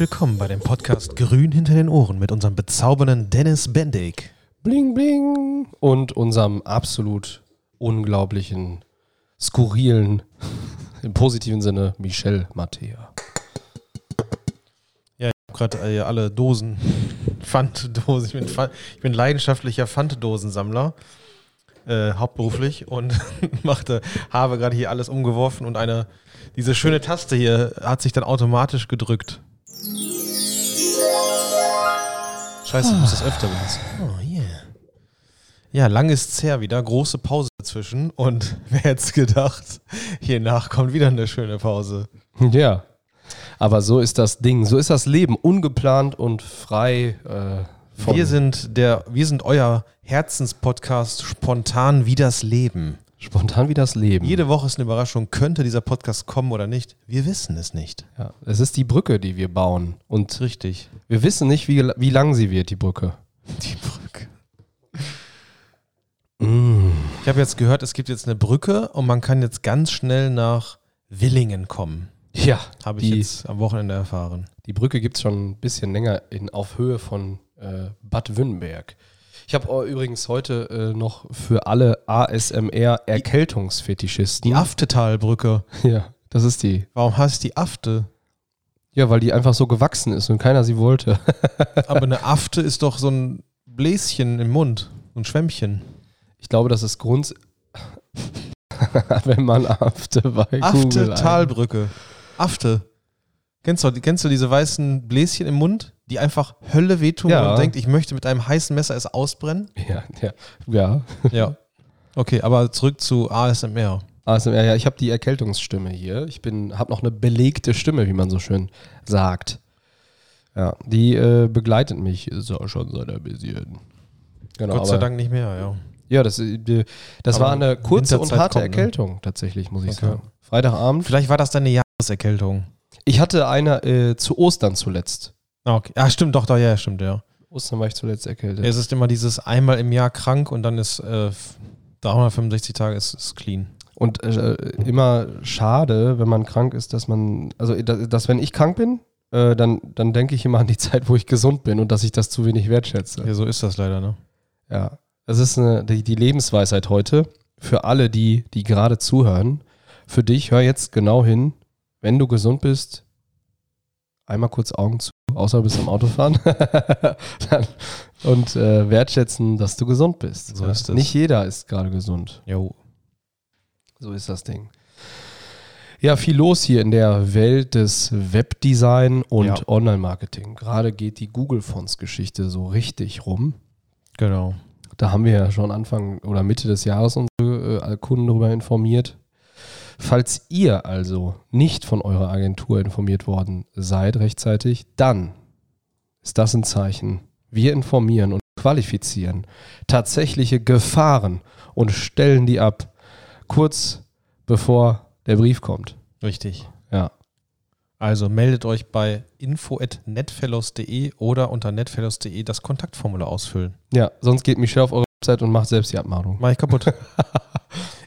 Willkommen bei dem Podcast Grün hinter den Ohren mit unserem bezaubernden Dennis Bendig. Bling, bling. Und unserem absolut unglaublichen, skurrilen, im positiven Sinne, Michel Mattea. Ja, ich habe gerade äh, alle Dosen, Pfanddosen. Ich bin, Pfand, ich bin leidenschaftlicher Pfanddosensammler, äh, hauptberuflich und machte, habe gerade hier alles umgeworfen und eine, diese schöne Taste hier hat sich dann automatisch gedrückt. Scheiße, ich muss das öfter benutzen. Oh, yeah. Ja, lang ist's her wieder, große Pause dazwischen und wer hätte gedacht, hier nach kommt wieder eine schöne Pause. Ja, aber so ist das Ding, so ist das Leben, ungeplant und frei. Äh, von Wir sind der, wir sind euer Herzenspodcast spontan wie das Leben. Spontan wie das Leben. Jede Woche ist eine Überraschung, könnte dieser Podcast kommen oder nicht? Wir wissen es nicht. ja, es ist die Brücke, die wir bauen. Und Richtig. wir wissen nicht, wie, wie lang sie wird, die Brücke. Die Brücke. Mm. Ich habe jetzt gehört, es gibt jetzt eine Brücke und man kann jetzt ganz schnell nach Willingen kommen. Ja, Habe ich die, jetzt am Wochenende erfahren. die Brücke gibt es schon ein bisschen länger in, auf Höhe von äh, Bad Wünnenberg. Ich habe übrigens heute äh, noch für alle ASMR-Erkältungsfetischisten. Die Aftetalbrücke. Ja, das ist die. Warum heißt die Afte? Ja, weil die einfach so gewachsen ist und keiner sie wollte. Aber eine Afte ist doch so ein Bläschen im Mund. So ein Schwämmchen. Ich glaube, das ist Grund. Wenn man Afte bei Google Afte-Talbrücke. Afte. Kennst du, kennst du diese weißen Bläschen im Mund, die einfach Hölle wehtun Ja. und denkt, ich möchte mit einem heißen Messer es ausbrennen? Ja, ja, ja. Ja. Okay, aber zurück zu ASMR. ASMR, ja, ich habe die Erkältungsstimme hier. Ich bin, habe noch eine belegte Stimme, wie man so schön sagt. Ja, die äh, begleitet mich so schon seit ein bisschen. Genau, Gott sei Dank nicht mehr, ja. Ja, das, äh, das Aber war eine kurze und harte kommt, ne? Erkältung, tatsächlich, muss ich Okay. sagen. Freitagabend. Vielleicht war das deine Jahreserkältung. Ich hatte eine äh, zu Ostern zuletzt. Ah, okay. Ah, stimmt, doch, doch, ja, stimmt, ja. Ostern war ich zuletzt erkältet. Es ist immer dieses einmal im Jahr krank und dann ist äh, 365 Tage ist, ist clean. Und äh, immer schade, wenn man krank ist, dass man, also dass, dass wenn ich krank bin, äh, dann, dann denke ich immer an die Zeit, wo ich gesund bin und dass ich das zu wenig wertschätze. Ja, so ist das leider, ne? Ja, das ist eine, die, die Lebensweisheit heute für alle, die, die gerade zuhören. Für dich, hör jetzt genau hin, wenn du gesund bist, einmal kurz Augen zu, außer du bist am Autofahren und äh, wertschätzen, dass du gesund bist. So Ja, ist es. Nicht jeder ist gerade gesund. Jo. So ist das Ding. Ja, viel los hier in der Welt des Webdesign und Ja. Online-Marketing. Gerade geht die Google-Fonts-Geschichte so richtig rum. Genau. Da haben wir ja schon Anfang oder Mitte des Jahres unsere äh, Kunden darüber informiert. Falls ihr also nicht von eurer Agentur informiert worden seid rechtzeitig, dann ist das ein Zeichen. Wir informieren und qualifizieren tatsächliche Gefahren und stellen die ab, kurz bevor der Brief kommt. Richtig. Ja. Also meldet euch bei info.netfellows.de oder unter netfellows.de das Kontaktformular ausfüllen. Ja, sonst geht Michelle auf eure Website und macht selbst die Abmahnung. Mach ich kaputt.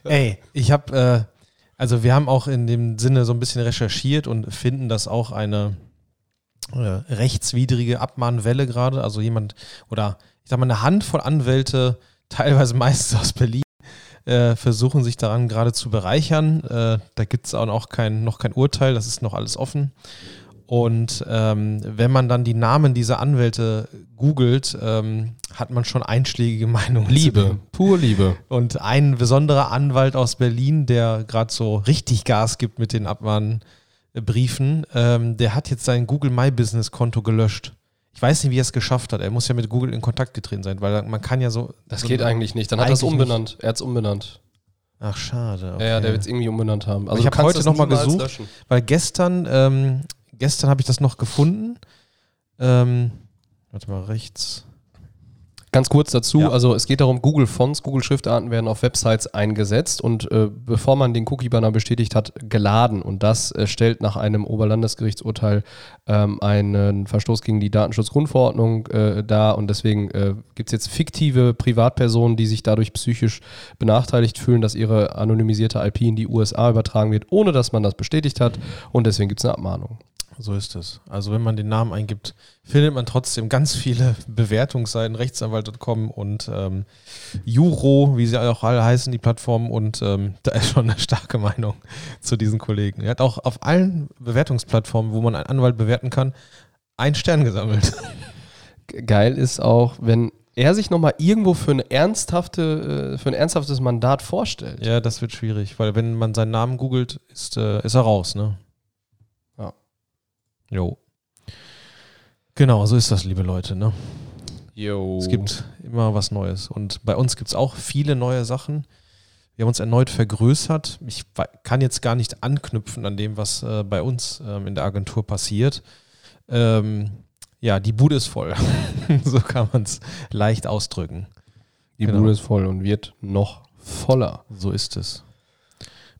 Ey, ich habe, äh, also wir haben auch in dem Sinne so ein bisschen recherchiert und finden, dass auch eine äh, rechtswidrige Abmahnwelle gerade, also jemand oder ich sag mal eine Handvoll Anwälte, teilweise meistens aus Berlin, äh, versuchen sich daran gerade zu bereichern. Äh, da gibt es auch noch kein, noch kein Urteil, das ist noch alles offen. Und ähm, wenn man dann die Namen dieser Anwälte googelt, ähm, hat man schon einschlägige Meinungen. Liebe, pur Liebe. Und ein besonderer Anwalt aus Berlin, der gerade so richtig Gas gibt mit den Abmahnbriefen, ähm, der hat jetzt sein Google My Business Konto gelöscht. Ich weiß nicht, wie er es geschafft hat. Er muss ja mit Google in Kontakt getreten sein, weil man kann ja so. Das so geht eigentlich nicht. Dann hat er es umbenannt. Er hat es umbenannt. Ach, schade. Okay. Ja, der wird es irgendwie umbenannt haben. Also ich du hab kannst heute das noch mal niemals gesucht. löschen. Weil gestern, ähm, gestern habe ich das noch gefunden. Ähm, warte mal, rechts. Ganz kurz dazu, Ja. also es geht darum, Google Fonts, Google Schriftarten werden auf Websites eingesetzt und äh, bevor man den Cookie-Banner bestätigt hat, geladen. Und das äh, stellt nach einem Oberlandesgerichtsurteil ähm, einen Verstoß gegen die Datenschutzgrundverordnung äh, dar. Und deswegen äh, gibt es jetzt fiktive Privatpersonen, die sich dadurch psychisch benachteiligt fühlen, dass ihre anonymisierte IP in die USA übertragen wird, ohne dass man das bestätigt hat. Und deswegen gibt es eine Abmahnung. So ist es. Also wenn man den Namen eingibt, findet man trotzdem ganz viele Bewertungsseiten, rechtsanwalt.com und ähm, Juro, wie sie auch alle heißen, die Plattformen. Und ähm, da ist schon eine starke Meinung zu diesen Kollegen. Er hat auch auf allen Bewertungsplattformen, wo man einen Anwalt bewerten kann, einen Stern gesammelt. Geil ist auch, wenn er sich nochmal irgendwo für, eine ernsthafte, äh, für ein ernsthaftes Mandat vorstellt. Ja, das wird schwierig, weil wenn man seinen Namen googelt, ist, äh, ist er raus, ne? Jo. Genau, so ist das, liebe Leute, ne? Jo. Es gibt immer was Neues. Und bei uns gibt es auch viele neue Sachen. Wir haben uns erneut vergrößert. Ich kann jetzt gar nicht anknüpfen an dem, was äh, bei uns ähm, in der Agentur passiert. Ähm, ja, die Bude ist voll. so kann man es leicht ausdrücken. Die genau. Bude ist voll und wird noch voller. So ist es.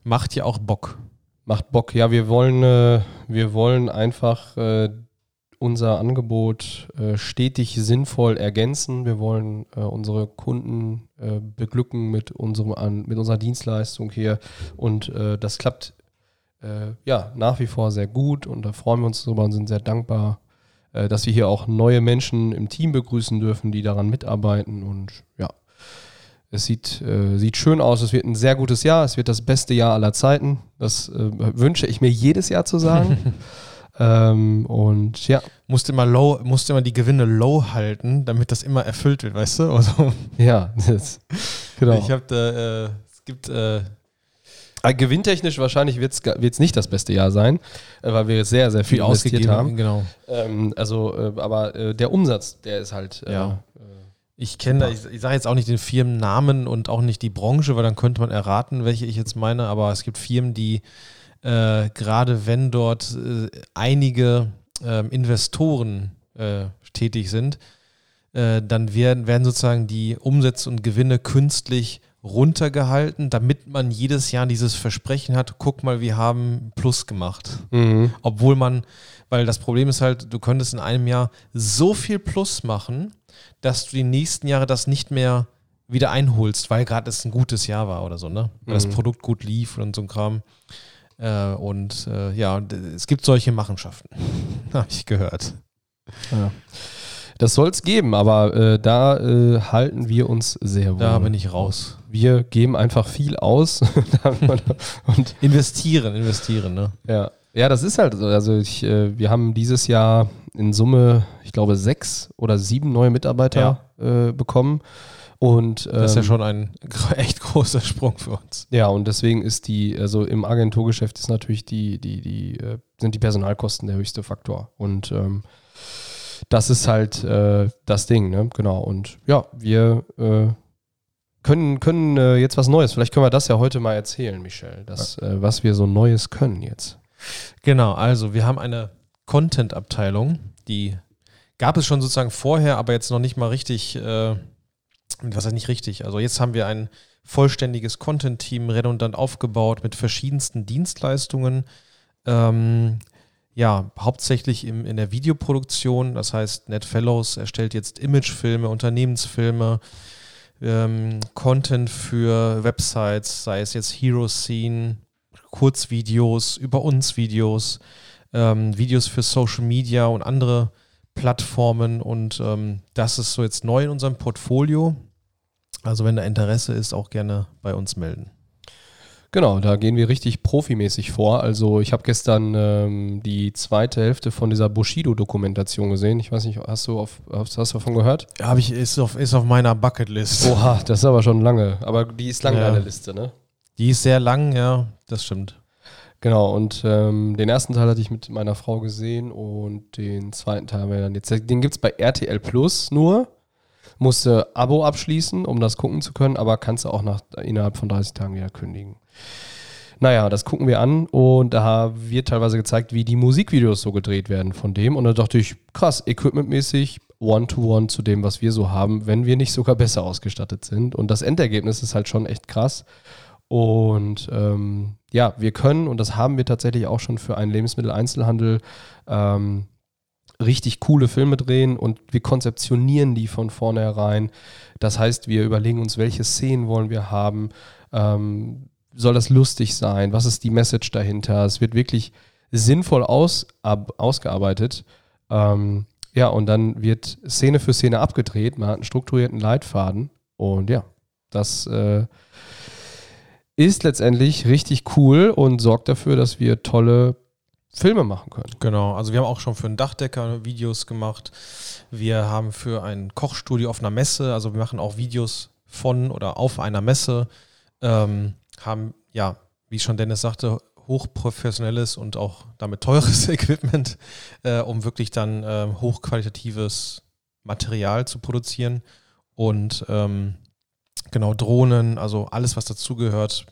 Macht ja auch Bock. Macht Bock. Ja, wir wollen, äh, wir wollen einfach äh, unser Angebot äh, stetig sinnvoll ergänzen. Wir wollen äh, unsere Kunden äh, beglücken mit, unserem, an, mit unserer Dienstleistung hier. Und äh, das klappt ja nach wie vor sehr gut und da freuen wir uns drüber und sind sehr dankbar dass wir hier auch neue Menschen im Team begrüßen dürfen, die daran mitarbeiten. Und ja, es sieht, äh, sieht schön aus. Es wird ein sehr gutes Jahr. Es wird das beste Jahr aller Zeiten. Das äh, wünsche ich mir jedes Jahr zu sagen. ähm, und ja. Musste immer low, musste immer die Gewinne low halten, damit das immer erfüllt wird, weißt du? Also, ja, das, genau. Ich habe da, äh, es gibt äh, äh, gewinntechnisch wahrscheinlich wird es nicht das beste Jahr sein, äh, weil wir sehr, sehr viel, viel ausgegeben haben. Genau. Ähm, also, aber der Umsatz, der ist halt. Ja. Ich kenne, ich, ich sage jetzt auch nicht den Firmennamen und auch nicht die Branche, weil dann könnte man erraten, welche ich jetzt meine, aber es gibt Firmen, die äh, gerade wenn dort einige ähm, Investoren tätig sind, dann werden, werden sozusagen die Umsätze und Gewinne künstlich runtergehalten, damit man jedes Jahr dieses Versprechen hat, guck mal, wir haben Plus gemacht. Mhm. Obwohl man, weil das Problem ist halt, du könntest in einem Jahr so viel Plus machen, dass du die nächsten Jahre das nicht mehr wieder einholst, weil gerade es ein gutes Jahr war oder so, ne? Weil mhm. das Produkt gut lief und so ein Kram. Äh, und äh, ja, es gibt solche Machenschaften, habe ich gehört. Ja. Das soll es geben, aber äh, da äh, halten wir uns sehr wohl. Da bin ich raus. Wir geben einfach viel aus und investieren, investieren, ne? Ja. Ja, das ist halt so. Also ich, äh, wir haben dieses Jahr in Summe, ich glaube, sechs oder sieben neue Mitarbeiter ja. Äh, bekommen. Und, ähm, das ist ja ähm, schon ein echt großer Sprung für uns. Ja, und deswegen ist die, also im Agenturgeschäft ist natürlich die, die, die, äh, sind die Personalkosten der höchste Faktor. Und ähm, das ist halt äh, das Ding, ne? Genau. Und ja, wir äh, können, können äh, jetzt was Neues. Vielleicht können wir das ja heute mal erzählen, Michel, das, ja. Äh, was wir so Neues können jetzt. Genau, also wir haben eine Content-Abteilung, die gab es schon sozusagen vorher, aber jetzt noch nicht mal richtig, äh, was heißt nicht richtig? Also jetzt haben wir ein vollständiges Content-Team redundant aufgebaut mit verschiedensten Dienstleistungen. Ähm, ja, hauptsächlich im, in der Videoproduktion. Das heißt, NetFellows erstellt jetzt Imagefilme, Unternehmensfilme, ähm, Content für Websites, sei es jetzt Hero Scene, Kurzvideos, über uns Videos, ähm, Videos für Social Media und andere Plattformen. Und ähm, das ist so jetzt neu in unserem Portfolio. Also wenn da Interesse ist, auch gerne bei uns melden. Genau, da gehen wir richtig profimäßig vor. Also ich habe gestern ähm, die zweite Hälfte von dieser Bushido-Dokumentation gesehen. Ich weiß nicht, hast du, auf, hast, hast du davon gehört? Ja, habe ich, ist auf, ist auf meiner Bucketlist. Oha, das ist aber schon lange. Aber die ist lang, ja. deine Liste, ne? Die ist sehr lang, ja, das stimmt. Genau, und ähm, den ersten Teil hatte ich mit meiner Frau gesehen und den zweiten Teil haben wir dann jetzt. Den gibt es bei RTL Plus nur musste Abo abschließen, um das gucken zu können, aber kannst du auch nach, innerhalb von 30 Tagen wieder kündigen. Naja, das gucken wir an und da wird teilweise gezeigt, wie die Musikvideos so gedreht werden von dem. Und da dachte ich, krass, equipmentmäßig, One-to-One -one zu dem, was wir so haben, wenn wir nicht sogar besser ausgestattet sind. Und das Endergebnis ist halt schon echt krass. Und ähm, ja, wir können, und das haben wir tatsächlich auch schon für einen Lebensmitteleinzelhandel ähm, richtig coole Filme drehen und wir konzeptionieren die von vornherein. Das heißt, wir überlegen uns, welche Szenen wollen wir haben. Ähm, soll das lustig sein? Was ist die Message dahinter? Es wird wirklich sinnvoll aus, ab, ausgearbeitet. Ähm, ja, und dann wird Szene für Szene abgedreht. Man hat einen strukturierten Leitfaden. Und ja, das äh, ist letztendlich richtig cool und sorgt dafür, dass wir tolle Filme machen können. Genau, also wir haben auch schon für einen Dachdecker Videos gemacht. Wir haben für ein Kochstudio auf einer Messe, also wir machen auch Videos von oder auf einer Messe, ähm, haben, ja, wie schon Dennis sagte, hochprofessionelles und auch damit teures Equipment, äh, um wirklich dann äh, hochqualitatives Material zu produzieren. Und ähm, genau Drohnen, also alles, was dazugehört,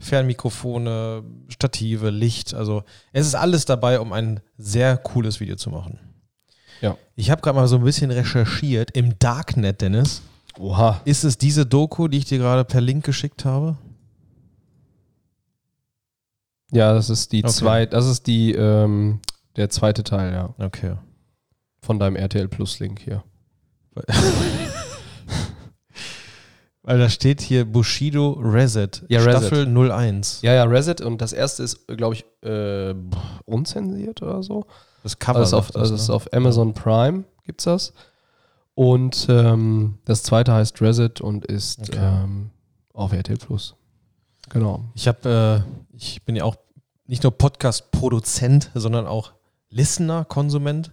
Fernmikrofone, Stative, Licht, also es ist alles dabei, um ein sehr cooles Video zu machen. Ja. Ich habe gerade mal so ein bisschen recherchiert im Darknet, Dennis. Oha. Ist es diese Doku, die ich dir gerade per Link geschickt habe? Ja, das ist die Okay. zweite, das ist die, ähm, der zweite Teil, ja. Okay. Von deinem RTL Plus Link hier. Weil da steht hier Bushido Reset, Ja, Reset. Staffel 01. Ja, ja, Reset und das erste ist, glaube ich, äh, unzensiert oder so. Das Cover. Also, auf, das, also ist ne? auf Amazon Prime gibt's das. Und ähm, das zweite heißt Reset und ist Okay. ähm, auf RTL Plus. Genau. Ich habe, äh, ich bin ja auch nicht nur Podcast-Produzent, sondern auch Listener, Konsument.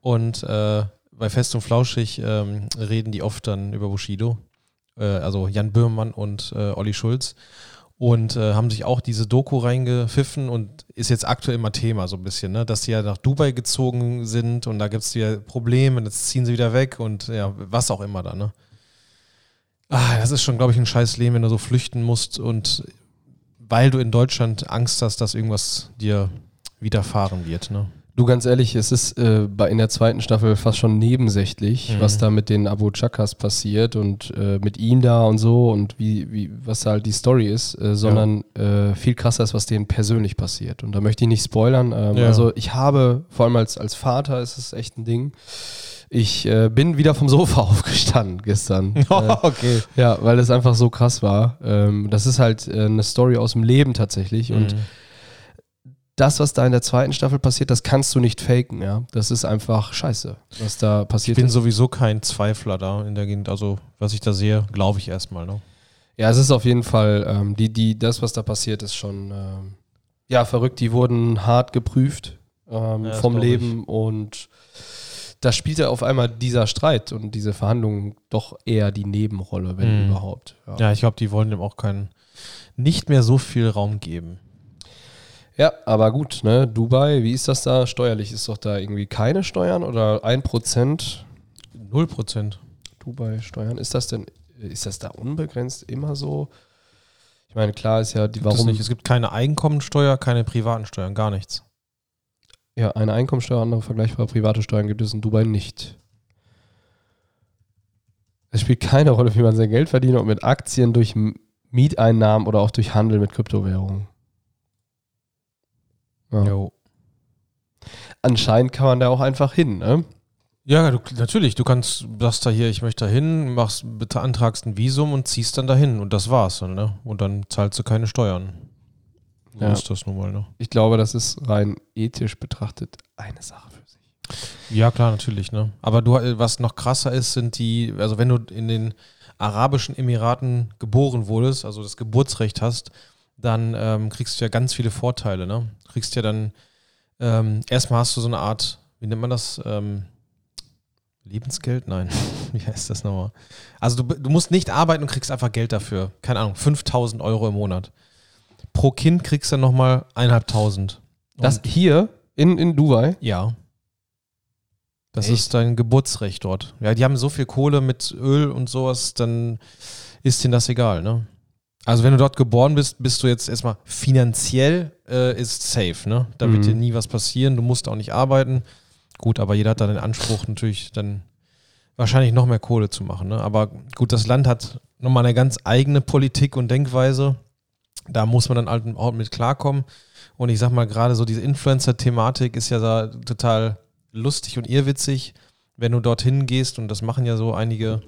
Und äh, bei Fest und Flauschig ähm, reden die oft dann über Bushido. Äh, also Jan Böhmermann und äh, Olli Schulz. Und äh, haben sich auch diese Doku reingepfiffen und ist jetzt aktuell immer Thema so ein bisschen, ne? dass sie ja nach Dubai gezogen sind und da gibt es wieder Probleme und jetzt ziehen sie wieder weg und ja, was auch immer da, ne? Ah, das ist schon, glaube ich, ein scheiß Leben, wenn du so flüchten musst und weil du in Deutschland Angst hast, dass irgendwas dir widerfahren wird. Ne? Du, ganz ehrlich, es ist äh, bei, in der zweiten Staffel fast schon nebensächlich, Mhm. was da mit den Abu Chakas passiert und äh, mit ihm da und so und wie, wie, was da halt die Story ist, äh, sondern äh, viel krasser ist, was denen persönlich passiert. Und da möchte ich nicht spoilern. Ähm, Ja. Also ich habe, vor allem als, als Vater ist es echt ein Ding. Ich äh, bin wieder vom Sofa aufgestanden gestern. äh, okay. ja, weil es einfach so krass war. Ähm, das ist halt äh, eine Story aus dem Leben tatsächlich. Und Mhm. Das, was da in der zweiten Staffel passiert, das kannst du nicht faken, ja. Das ist einfach scheiße, was da ich passiert bin ist. sowieso kein Zweifler da in der Gegend. Also, was ich da sehe, glaube ich erstmal. Ne? Ja, es ist auf jeden Fall, ähm, die, die, das, was da passiert, ist schon ähm, ja, verrückt. Die wurden hart geprüft ähm, Ja, vom glaub ich. Leben und da spielte auf einmal dieser Streit und diese Verhandlungen doch eher die Nebenrolle, wenn Mhm. überhaupt. Ja, Ja, ich glaube, die wollen dem auch keinen, nicht mehr so viel Raum geben. Ja aber gut, ne? Dubai, wie ist das da steuerlich? Ist doch da irgendwie keine Steuern oder ein Prozent Null Prozent. Dubai Steuern? Ist das denn, ist das da unbegrenzt immer so? Ich meine, klar ist ja die, Warum warum nicht? Es gibt keine Einkommensteuer, keine privaten Steuern, gar nichts. Ja, eine Einkommensteuer, andere vergleichbare private Steuern gibt es in Dubai nicht. Es spielt keine Rolle, wie man sein Geld verdient, ob mit Aktien, durch Mieteinnahmen oder auch durch Handel mit Kryptowährungen. Ja. Jo. Anscheinend kann man da auch einfach hin, ne? Ja, du, natürlich. Du kannst, sagst da hier, ich möchte da hin, machst, beantragst ein Visum und ziehst dann dahin und das war's dann, ne? Und dann zahlst du keine Steuern. So Ja. ist das nun mal, ne? Ich glaube, das ist rein ethisch betrachtet eine Sache für sich. Ja, klar, natürlich, ne? Aber du, äh, was noch krasser ist, sind die, also wenn du in den Arabischen Emiraten geboren wurdest, also das Geburtsrecht hast, dann ähm, kriegst du ja ganz viele Vorteile, ne? Du kriegst ja dann, ähm, erstmal hast du so eine Art, wie nennt man das? Ähm, Lebensgeld? Nein. Wie heißt das nochmal? Also du, du musst nicht arbeiten und kriegst einfach Geld dafür. Keine Ahnung, 5000 Euro im Monat. Pro Kind kriegst du nochmal 1.500. Das hier in, in Dubai, ja. Das Echt? ist dein Geburtsrecht dort. Ja, die haben so viel Kohle mit Öl und sowas, dann ist denen das egal, ne? Also wenn du dort geboren bist, bist du jetzt erstmal finanziell äh, ist safe, ne? Da wird Mhm. dir nie was passieren, du musst auch nicht arbeiten. Gut, aber jeder hat dann den Anspruch natürlich dann wahrscheinlich noch mehr Kohle zu machen, ne? Aber gut, das Land hat nochmal eine ganz eigene Politik und Denkweise. Da muss man dann halt auch mit klarkommen. Und ich sag mal, gerade so diese Influencer-Thematik ist ja da total lustig und irrwitzig, wenn du dorthin gehst, und das machen ja so einige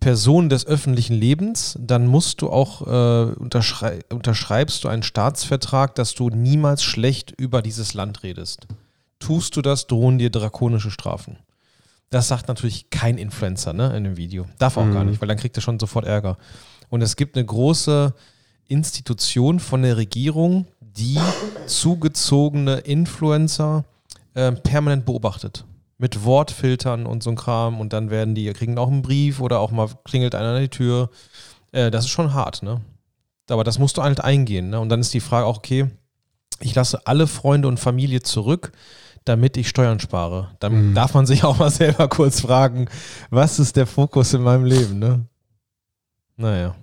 Person des öffentlichen Lebens, dann musst du auch äh, unterschrei unterschreibst du einen Staatsvertrag, dass du niemals schlecht über dieses Land redest. Tust du das, drohen dir drakonische Strafen. Das sagt natürlich kein Influencer ne, in dem Video. Darf auch Mhm. gar nicht, weil dann kriegt er schon sofort Ärger. Und es gibt eine große Institution von der Regierung, die zugezogene Influencer äh, permanent beobachtet. Mit Wortfiltern und so ein Kram. Und dann werden die, kriegen auch einen Brief oder auch mal klingelt einer an die Tür. Äh, das ist schon hart, ne? Aber das musst du halt eingehen. Ne? Und dann ist die Frage auch, okay, ich lasse alle Freunde und Familie zurück, damit ich Steuern spare. Dann Mhm. darf man sich auch mal selber kurz fragen, was ist der Fokus in meinem Leben, ne? Naja.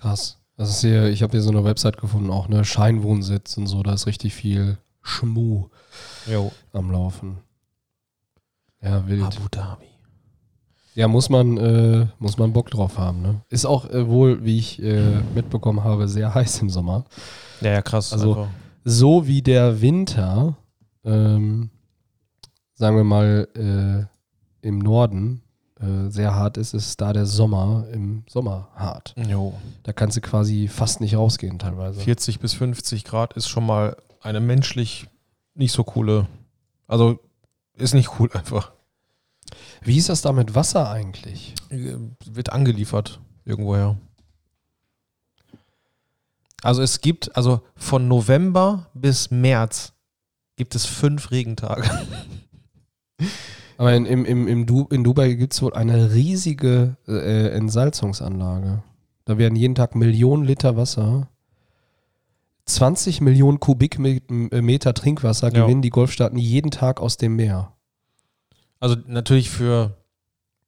Krass. Das ist hier, ich habe hier so eine Website gefunden, auch ne Scheinwohnsitz und so, da ist richtig viel Schmu Jo. am Laufen. Ja, wild. Abu Dhabi. Ja, muss man, äh, muss man Bock drauf haben, ne? Ist auch äh, wohl, wie ich äh, mitbekommen habe, sehr heiß im Sommer. Ja, ja, krass. Also- einfach. So wie der Winter, ähm, sagen wir mal, äh, im Norden äh, sehr hart ist, ist da der Sommer im Sommer hart. Jo. Da kannst du quasi fast nicht rausgehen teilweise. 40 bis 50 Grad ist schon mal eine menschlich nicht so coole, also ist nicht cool einfach. Wie ist das da mit Wasser eigentlich? Äh, Wird angeliefert irgendwoher. Also es gibt, also von November bis März gibt es fünf Regentage. Aber in, im, im, im du in Dubai gibt es wohl eine riesige äh, Entsalzungsanlage. Da werden jeden Tag Millionen Liter Wasser, 20 Millionen Kubikmeter Trinkwasser Ja. gewinnen die Golfstaaten jeden Tag aus dem Meer. Also natürlich für,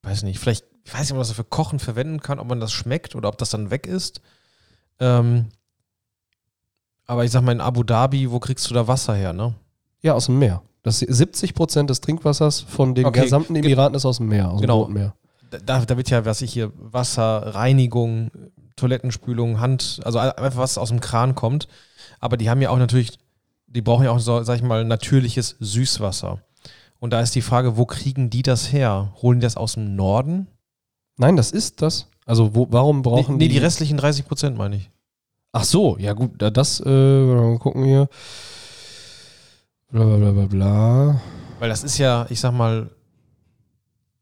weiß nicht, vielleicht, ich weiß nicht, ob man das für Kochen verwenden kann, ob man das schmeckt oder ob das dann weg ist. Ähm, aber ich sag mal, in Abu Dhabi, wo kriegst du da Wasser her, ne? Ja, aus dem Meer. Das 70 Prozent des Trinkwassers von den Okay, gesamten ge- Emiraten ist aus dem Meer, aus Genau. dem Meer. Da, da wird ja, was ich hier, Wasser, Reinigung, Toilettenspülung, Hand, also einfach was aus dem Kran kommt. Aber die haben ja auch natürlich, die brauchen ja auch, so, sag ich mal, natürliches Süßwasser. Und da ist die Frage, wo kriegen die das her? Holen die das aus dem Norden? Nein, das ist das. Also wo, warum brauchen nee, nee, die... die restlichen 30 Prozent meine ich. Ach so, ja gut, da- das, äh, mal gucken hier. Bla bla bla bla bla. Weil das ist ja, ich sag mal,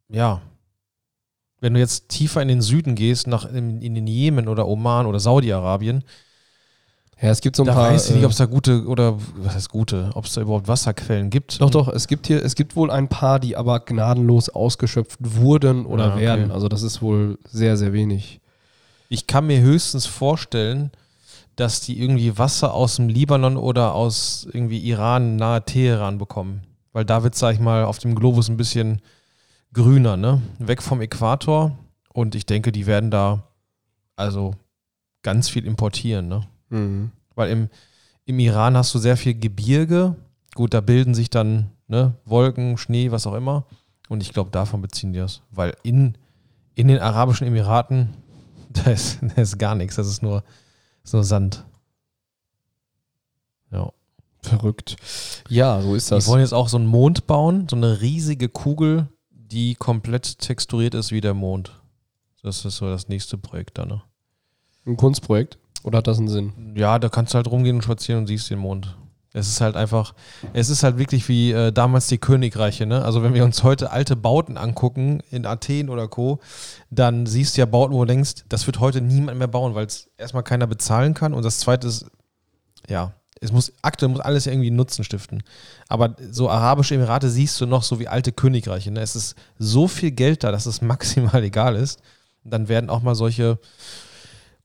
ja, wenn du jetzt tiefer in den Süden gehst, nach in, in den Jemen oder Oman oder Saudi-Arabien, Ja, es gibt so ein da paar. weiß ich nicht, äh, ob es da gute oder was heißt gute, ob es da überhaupt Wasserquellen gibt. Doch, doch, es gibt hier, es gibt wohl ein paar, die aber gnadenlos ausgeschöpft wurden oder Ah, okay. werden. Also das ist wohl sehr, sehr wenig. Ich kann mir höchstens vorstellen, dass die irgendwie Wasser aus dem Libanon oder aus irgendwie Iran nahe Teheran bekommen. Weil da wird, sag ich mal, auf dem Globus ein bisschen grüner, ne? Weg vom Äquator. Und ich denke, die werden da also ganz viel importieren, ne? Mhm. Weil im, im Iran hast du sehr viel Gebirge. Gut, da bilden sich dann ne, Wolken, Schnee, was auch immer. Und ich glaube, davon beziehen die das. Weil in, in den Arabischen Emiraten, da ist, da ist gar nichts. Das ist nur, ist nur Sand. Ja. Verrückt. Ja, so ist Die das. wollen jetzt auch so einen Mond bauen, so eine riesige Kugel, die komplett texturiert ist wie der Mond. Das ist so das nächste Projekt da, ne? Ein Kunstprojekt? Oder hat das einen Sinn? Ja, da kannst du halt rumgehen und spazieren und siehst den Mond. Es ist halt einfach, es ist halt wirklich wie äh, damals die Königreiche, ne? Also wenn wir uns heute alte Bauten angucken, in Athen oder Co., dann siehst du ja Bauten, wo du denkst, das wird heute niemand mehr bauen, weil es erstmal keiner bezahlen kann und das zweite ist, ja, es muss, aktuell muss alles irgendwie Nutzen stiften. Aber so arabische Emirate siehst du noch so wie alte Königreiche, ne? Es ist so viel Geld da, dass es maximal egal ist. Dann werden auch mal solche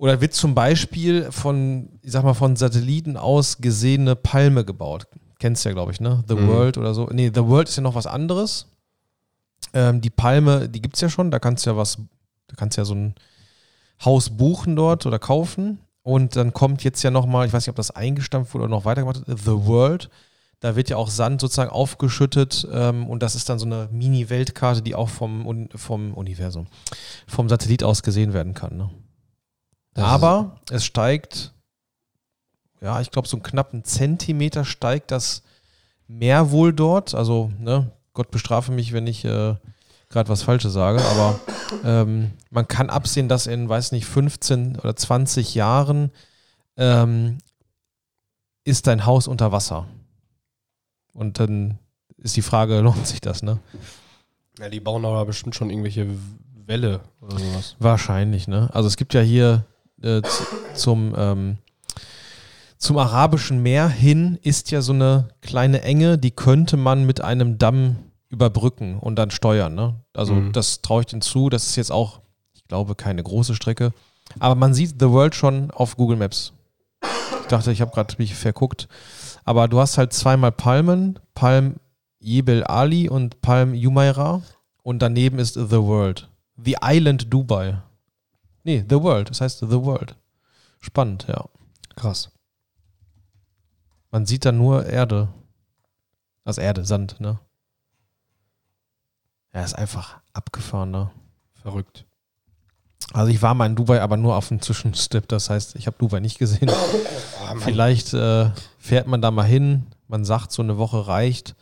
oder wird zum Beispiel von, ich sag mal, von Satelliten aus gesehene Palme gebaut. Kennst du ja, glaube ich, ne? The Mhm. World oder so. Nee, The World ist ja noch was anderes. Ähm, die Palme, die gibt es ja schon, da kannst du ja was, da kannst du ja so ein Haus buchen dort oder kaufen. Und dann kommt jetzt ja nochmal, ich weiß nicht, ob das eingestampft wurde oder noch weitergemacht wird, The World. Da wird ja auch Sand sozusagen aufgeschüttet ähm, und das ist dann so eine Mini-Weltkarte, die auch vom, vom Universum, vom Satellit aus gesehen werden kann. Ne? Das Aber es steigt, ja, ich glaube, so einen knappen Zentimeter steigt das Meer wohl dort. Also, ne, Gott bestrafe mich, wenn ich äh, gerade was Falsches sage, aber ähm, man kann absehen, dass in, weiß nicht, 15 oder 20 Jahren ähm, ist dein Haus unter Wasser. Und dann ist die Frage, lohnt sich das, ne? Ja, die bauen aber bestimmt schon irgendwelche Wälle oder sowas. Wahrscheinlich, ne? Also es gibt ja hier äh, zum, ähm, zum arabischen Meer hin ist ja so eine kleine Enge, die könnte man mit einem Damm überbrücken und dann steuern, ne? Also Mhm. das traue ich denen zu. Das ist jetzt auch, ich glaube, keine große Strecke. Aber man sieht The World schon auf Google Maps. Ich dachte, ich habe gerade mich verguckt. Aber du hast halt zweimal Palmen, Palm Jebel Ali und Palm Jumeirah. Und daneben ist The World. The Island Dubai. Nee, The World. Das heißt The World. Spannend, ja. Krass. Man sieht da nur Erde. Also Erde, Sand, ne? Ja, ist einfach abgefahren, ne? Verrückt. Also ich war mal in Dubai, aber nur auf dem Zwischenstep. Das heißt, ich habe Dubai nicht gesehen. Vielleicht äh, fährt man da mal hin. Man sagt, so eine Woche reicht.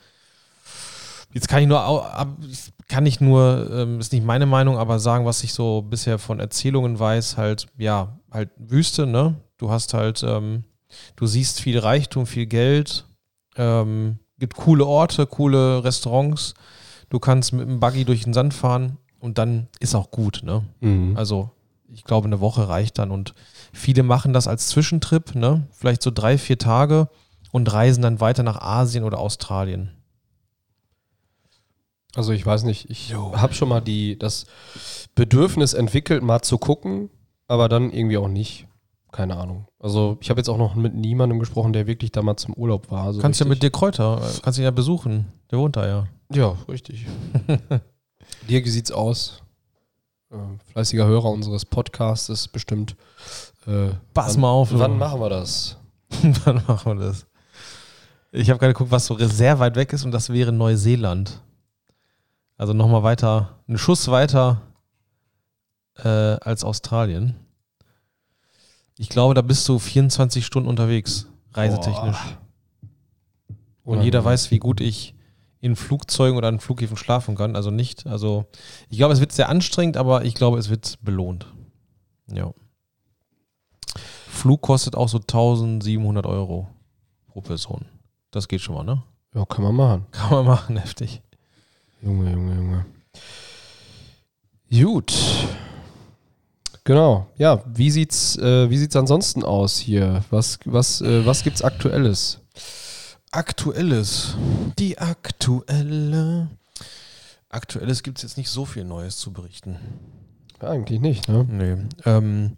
Jetzt kann ich nur, ab- kann ich nur, ähm, ist nicht meine Meinung, aber sagen, was ich so bisher von Erzählungen weiß, halt, ja, halt Wüste, ne? Du hast halt, ähm, du siehst viel Reichtum, viel Geld, ähm, gibt coole Orte, coole Restaurants. Du kannst mit dem Buggy durch den Sand fahren und dann ist auch gut, ne? Mhm. Also ich glaube, eine Woche reicht dann und viele machen das als Zwischentrip, ne? Vielleicht so drei, vier Tage und reisen dann weiter nach Asien oder Australien. Also ich weiß nicht, ich habe schon mal die, das Bedürfnis entwickelt, mal zu gucken, aber dann irgendwie auch nicht. Keine Ahnung. Also ich habe jetzt auch noch mit niemandem gesprochen, der wirklich da mal zum Urlaub war. Also kannst ja mit richtig- dir Kräuter, äh, kannst ihn ja besuchen. Der wohnt da ja. Ja, richtig. Dirk, wie sieht's aus? Äh, fleißiger Hörer unseres Podcasts bestimmt. Äh, Pass wann, mal auf. Wann machen wir das? Wann machen wir das? Ich habe gerade geguckt, was so sehr weit weg ist und das wäre Neuseeland. Also nochmal weiter, einen Schuss weiter äh, als Australien. Ich glaube, da bist du 24 Stunden unterwegs, reisetechnisch. Und Ja, jeder weiß, wie gut ich in Flugzeugen oder an Flughäfen schlafen kann. Also nicht, also ich glaube, es wird sehr anstrengend, aber ich glaube, es wird belohnt. Ja. Flug kostet auch so 1700 Euro pro Person. Das geht schon mal, ne? Ja, kann man machen. Kann man machen, heftig. Junge, Junge, Junge. Gut. Genau. Ja, wie sieht's, äh, wie sieht's ansonsten aus hier? Was, was, äh, was gibt's Aktuelles? Aktuelles. Die aktuelle. Aktuelles gibt es jetzt nicht so viel Neues zu berichten. Eigentlich nicht, ne? Nee. Ähm,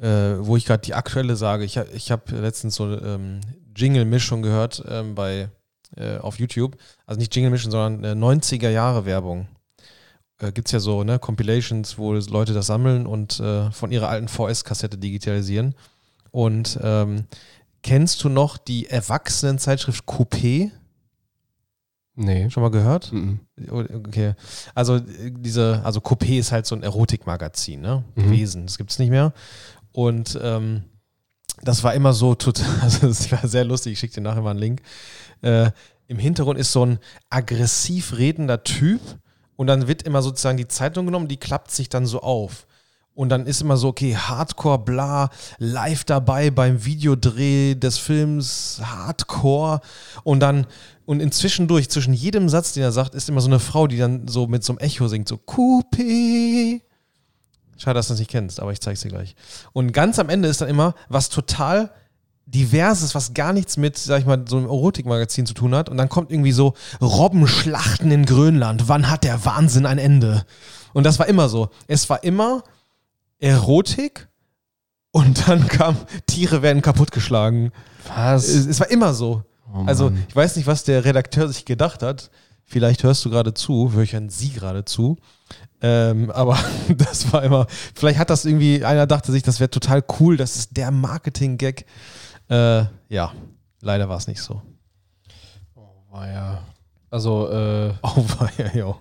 äh, wo ich gerade die aktuelle sage, ich, ich habe letztens so ähm, Jingle-Mischung gehört ähm, bei, äh, auf YouTube. Also nicht Jingle-Mischung, sondern äh, 90er-Jahre-Werbung. Äh, Gibt es ja so ne, Compilations, wo Leute das sammeln und äh, von ihrer alten VS-Kassette digitalisieren. Und ähm, kennst du noch die Erwachsenenzeitschrift Coupé? Nee. Schon mal gehört? Mhm. Okay. Also äh, diese, also Coupé ist halt so ein Erotikmagazin, ne? Mhm. Gewesen. Das gibt es nicht mehr. Und ähm, das war immer so total, also das war sehr lustig, ich schicke dir nachher mal einen Link. Äh, Im Hintergrund ist so ein aggressiv redender Typ und dann wird immer sozusagen die Zeitung genommen, die klappt sich dann so auf. Und dann ist immer so, okay, Hardcore, bla, live dabei beim Videodreh des Films, Hardcore. Und dann, und inzwischen durch, zwischen jedem Satz, den er sagt, ist immer so eine Frau, die dann so mit so einem Echo singt, so Coupé. Schade, dass du das nicht kennst, aber ich zeig's dir gleich. Und ganz am Ende ist dann immer was total diverses, was gar nichts mit, sag ich mal, so einem Erotikmagazin zu tun hat. Und dann kommt irgendwie so Robbenschlachten in Grönland. Wann hat der Wahnsinn ein Ende? Und das war immer so. Es war immer Erotik und dann kam Tiere werden kaputtgeschlagen. Was? Es, es war immer so. Oh Also, ich weiß nicht, was der Redakteur sich gedacht hat. Vielleicht hörst du gerade zu, hören Sie gerade zu. Ähm, aber das war immer, vielleicht hat das irgendwie, einer dachte sich, das wäre total cool, das ist der Marketing-Gag. Äh, ja, leider war es nicht so. war ja. Also, äh, Oh, war ja, ja.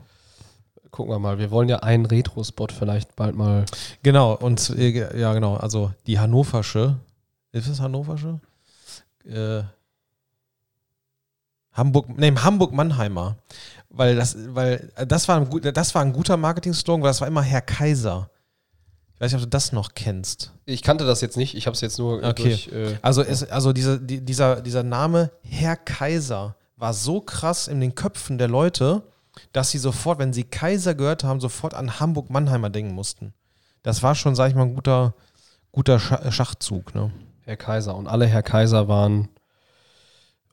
gucken wir mal. Wir wollen ja einen Retro-Spot vielleicht bald mal. Genau, und äh, ja, genau, also die Hannoversche, ist es Hannoversche? Äh, Hamburg, nee, Hamburg-Mannheimer. Weil das, weil das war ein, gut- das war ein guter Marketing-Slogan, weil das war immer Herr Kaiser. Ich weiß nicht, ob du das noch kennst. Ich kannte das jetzt nicht, ich habe es jetzt nur Okay. durch. Äh, Also, es, also diese, die, dieser, dieser Name Herr Kaiser war so krass in den Köpfen der Leute, dass sie sofort, wenn sie Kaiser gehört haben, sofort an Hamburg-Mannheimer denken mussten. Das war schon, sag ich mal, ein guter, guter Scha Schachzug. Ne? Herr Kaiser. Und alle Herr Kaiser waren.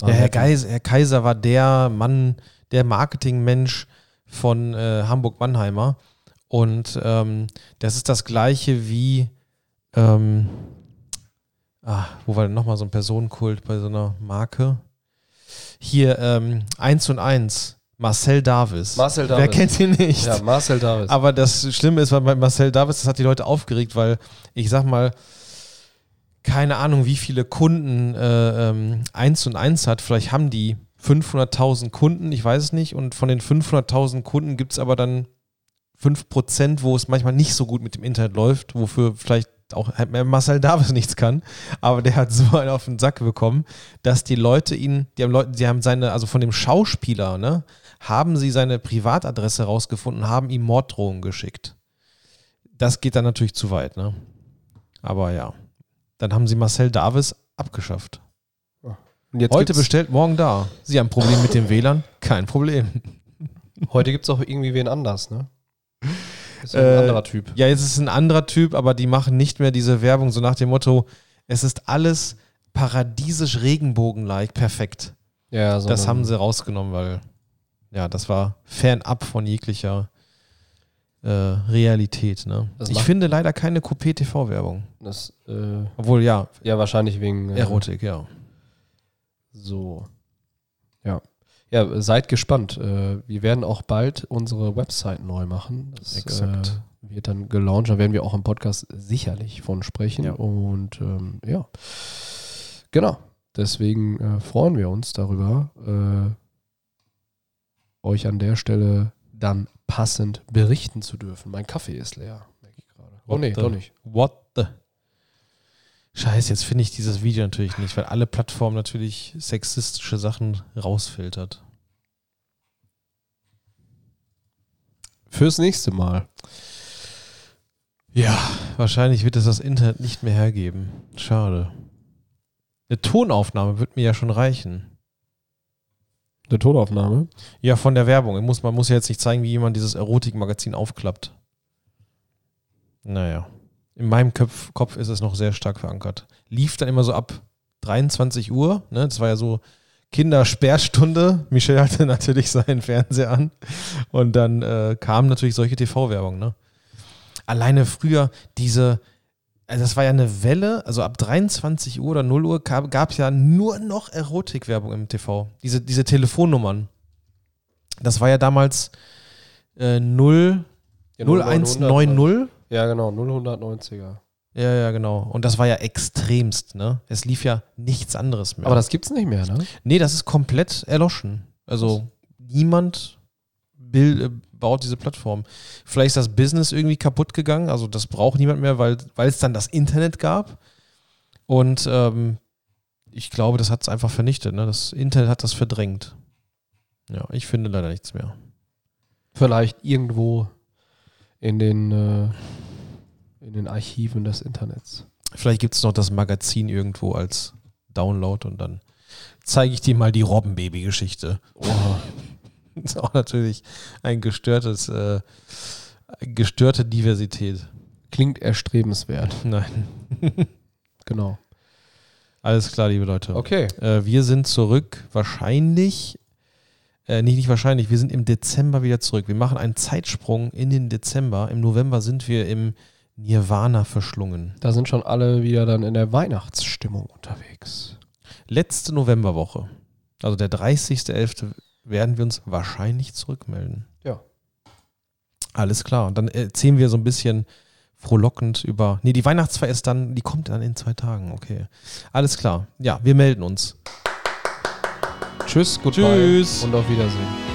Ja, Herr, happy. Geis, Herr Kaiser war der Mann, der Marketingmensch von äh, Hamburg-Mannheimer. Und ähm, das ist das gleiche wie, ähm, ah, wo war denn nochmal so ein Personenkult bei so einer Marke? Hier, ähm, 1 und 1, Marcel Davis. Marcel Wer Davis. kennt ihn nicht? Ja, Marcel Davis. Aber das Schlimme ist, weil bei Marcel Davis, das hat die Leute aufgeregt, weil ich sag mal, keine Ahnung, wie viele Kunden äh, ähm, 1 und 1 hat. Vielleicht haben die 500.000 Kunden, ich weiß es nicht. Und von den 500.000 Kunden gibt es aber dann 5%, wo es manchmal nicht so gut mit dem Internet läuft, wofür vielleicht auch halt Marcel Davis nichts kann. Aber der hat so einen auf den Sack bekommen, dass die Leute ihn, die haben Leute, die haben seine, also von dem Schauspieler, ne, haben sie seine Privatadresse rausgefunden, haben ihm Morddrohungen geschickt. Das geht dann natürlich zu weit, ne? Aber ja. Dann haben sie Marcel Davis abgeschafft. Heute bestellt, morgen da. Sie haben ein Problem mit dem WLAN? Kein Problem. heute gibt es auch irgendwie wen anders, ne? Ist so Äh, ein anderer Typ. Ja, jetzt ist es ein anderer Typ, aber die machen nicht mehr diese Werbung so nach dem Motto, es ist alles paradiesisch regenbogen-like, perfekt. Ja, Das sondern- haben sie rausgenommen, weil ja, das war fernab von jeglicher äh, Realität. Ne? Ich finde leider keine Coupé-TV-Werbung. Das, äh, Obwohl, ja, ja, wahrscheinlich wegen. Äh, Erotik, ja. So. Ja. Ja, seid gespannt. Äh, wir werden auch bald unsere Website neu machen. Das Exakt. Äh, wird dann gelauncht. Da werden wir auch im Podcast sicherlich von sprechen. Ja. Und ähm, ja. Genau. Deswegen äh, freuen wir uns darüber, euch an der Stelle dann passend berichten zu dürfen. Mein Kaffee ist leer, merke ich gerade. Oh nee, the- doch nicht. What the? Scheiße, jetzt finde ich dieses Video natürlich nicht, weil alle Plattformen natürlich sexistische Sachen rausfiltert. Fürs nächste Mal. Ja, wahrscheinlich wird es das Internet nicht mehr hergeben. Schade. Eine Tonaufnahme wird mir ja schon reichen. Eine Tonaufnahme. Ja, von der Werbung. Man muss, man muss ja jetzt nicht zeigen, wie jemand dieses Erotikmagazin aufklappt. Naja. In meinem Kopf, Kopf ist es noch sehr stark verankert. Lief dann immer so ab 23 Uhr. Ne? Das war ja so Kindersperrstunde. Michel hatte natürlich seinen Fernseher an. Und dann äh, kamen natürlich solche TV-Werbung. Ne? Alleine früher diese, also das war ja eine Welle, also ab 23 Uhr oder 0 Uhr gab es ja nur noch Erotikwerbung im TV. Diese, diese Telefonnummern. Das war ja damals äh, 0, Ja, 0190. Ja, genau, 090er. Ja, ja, genau. Und das war ja extremst, ne? Es lief ja nichts anderes mehr. Aber das gibt's nicht mehr, ne? nee, das ist komplett erloschen. Also niemand will, äh, baut diese Plattform. Vielleicht ist das Business irgendwie kaputt gegangen, also das braucht niemand mehr, weil, weil es dann das Internet gab. Und ähm, ich glaube, das hat es einfach vernichtet. Ne? Das Internet hat das verdrängt. Ja, ich finde leider nichts mehr. Vielleicht irgendwo in den, äh, in den Archiven des Internets. Vielleicht gibt es noch das Magazin irgendwo als Download und dann zeige ich dir mal die Robbenbaby-Geschichte. Oh. Ist auch natürlich ein gestörtes, äh, gestörte Diversität. Klingt erstrebenswert. Nein. Genau. Alles klar, liebe Leute. Okay. Äh, wir sind zurück, wahrscheinlich, äh, nicht, nicht wahrscheinlich, wir sind im Dezember wieder zurück. Wir machen einen Zeitsprung in den Dezember. Im November sind wir im Nirvana verschlungen. Da sind schon alle wieder dann in der Weihnachtsstimmung unterwegs. Letzte Novemberwoche, also der 30.11., werden wir uns wahrscheinlich zurückmelden. Ja. Alles klar. Und dann erzählen wir so ein bisschen frohlockend über. Nee, die Weihnachtsfeier ist dann, die kommt dann in zwei Tagen. Okay. Alles klar. Ja, wir melden uns. Tschüss, goodbye Tschüss. und auf Wiedersehen.